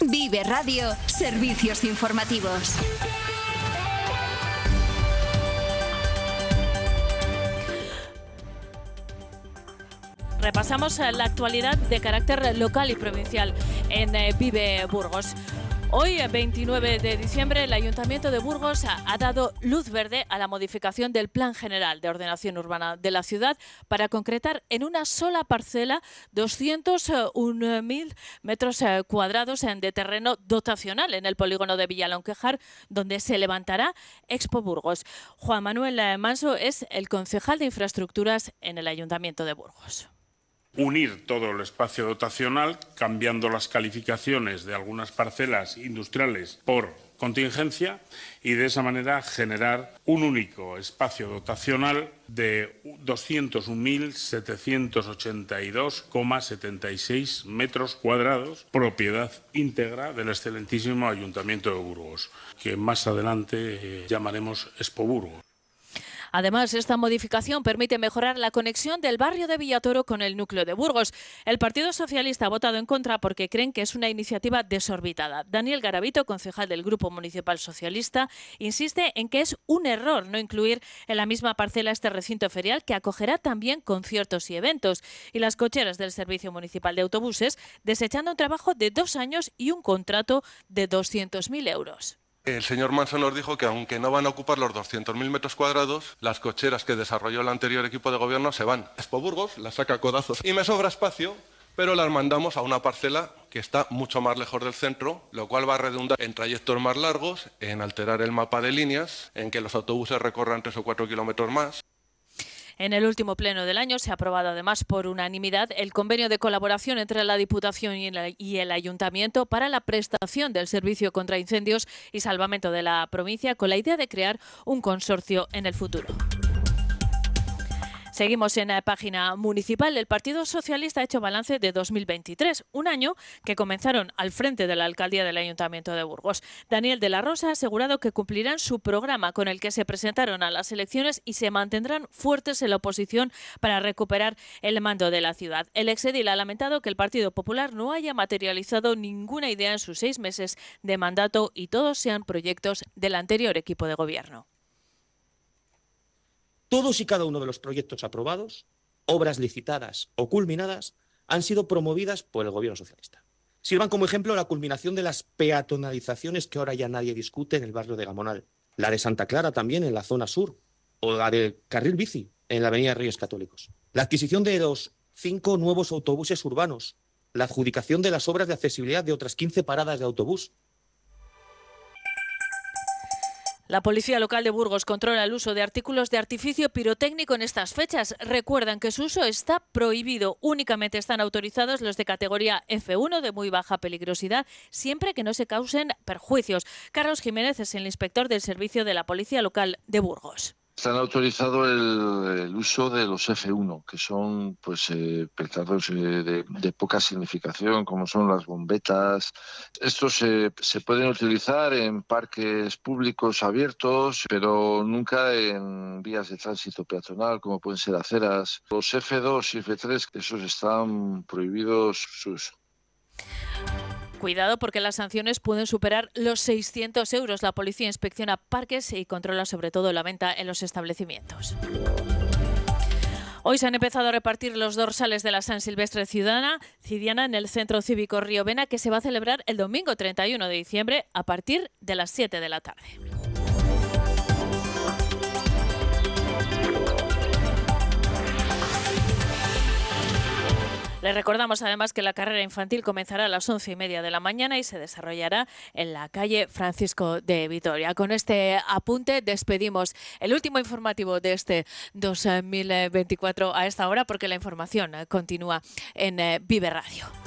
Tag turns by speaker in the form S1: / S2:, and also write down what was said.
S1: Vive Radio, servicios informativos.
S2: Repasamos la actualidad de carácter local y provincial en eh, Vive Burgos. Hoy, 29 de diciembre, el Ayuntamiento de Burgos ha, dado luz verde a la modificación del Plan General de Ordenación Urbana de la ciudad para concretar en una sola parcela 201.000 metros eh, cuadrados de terreno dotacional en el polígono de Villalonquejar, donde se levantará Expo Burgos. Juan Manuel eh, Manso es el concejal de infraestructuras en el Ayuntamiento de Burgos
S3: unir todo el espacio dotacional, cambiando las calificaciones de algunas parcelas industriales por contingencia y de esa manera generar un único espacio dotacional de 201.782,76 metros cuadrados, propiedad íntegra del excelentísimo Ayuntamiento de Burgos, que más adelante eh, llamaremos Expo Burgos.
S2: Además, esta modificación permite mejorar la conexión del barrio de Villatoro con el núcleo de Burgos. El Partido Socialista ha votado en contra porque creen que es una iniciativa desorbitada. Daniel Garavito, concejal del Grupo Municipal Socialista, insiste en que es un error no incluir en la misma parcela este recinto ferial que acogerá también conciertos y eventos. Y las cocheras del Servicio Municipal de Autobuses desechando un trabajo de dos años y un contrato de 200.000 euros.
S4: El señor Manso nos dijo que aunque no van a ocupar los 200.000 metros cuadrados, las cocheras que desarrolló el anterior equipo de gobierno se van. Expo Burgos las saca codazos y me sobra espacio, pero las mandamos a una parcela que está mucho más lejos del centro, lo cual va a redundar en trayectos más largos, en alterar el mapa de líneas, en que los autobuses recorran tres o cuatro kilómetros más.
S2: En el último pleno del año se ha aprobado además por unanimidad el convenio de colaboración entre la Diputación y el Ayuntamiento para la prestación del servicio contra incendios y salvamento de la provincia con la idea de crear un consorcio en el futuro. Seguimos en la página municipal. El Partido Socialista ha hecho balance de 2023, un año que comenzaron al frente de la alcaldía del Ayuntamiento de Burgos. Daniel de la Rosa ha asegurado que cumplirán su programa con el que se presentaron a las elecciones y se mantendrán fuertes en la oposición para recuperar el mando de la ciudad. El exedil ha lamentado que el Partido Popular no haya materializado ninguna idea en sus seis meses de mandato y todos sean proyectos del anterior equipo de gobierno.
S5: Todos y cada uno de los proyectos aprobados, obras licitadas o culminadas, han sido promovidas por el Gobierno socialista. Sirvan como ejemplo la culminación de las peatonalizaciones que ahora ya nadie discute en el barrio de Gamonal, la de Santa Clara también en la zona sur, o la del carril bici en la avenida Reyes Católicos, la adquisición de los cinco nuevos autobuses urbanos, la adjudicación de las obras de accesibilidad de otras 15 paradas de autobús,
S2: La Policía Local de Burgos controla el uso de artículos de artificio pirotécnico en estas fechas. Recuerdan que su uso está prohibido. Únicamente están autorizados los de categoría F1 de muy baja peligrosidad, siempre que no se causen perjuicios. Carlos Jiménez es el inspector del Servicio de la Policía Local de Burgos.
S6: Están autorizado el, uso de los F1, que son pues eh, eh, de, poca significación, como son las bombetas. Estos se, se pueden utilizar en parques públicos abiertos, pero nunca en vías de tránsito peatonal, como pueden ser aceras. Los F2 y F3, esos están prohibidos su.
S2: Cuidado porque las sanciones pueden superar los 600 euros. La policía inspecciona parques y controla sobre todo la venta en los establecimientos. Hoy se han empezado a repartir los dorsales de la San Silvestre Ciudadana, Cidiana en el Centro Cívico Río Vena, que se va a celebrar el domingo 31 de diciembre a partir de las 7 de la tarde. Les recordamos además que la carrera infantil comenzará a las once y media de la mañana y se desarrollará en la calle Francisco de Vitoria. Con este apunte despedimos el último informativo de este 2024 a esta hora porque la información continúa en eh, Vive Radio.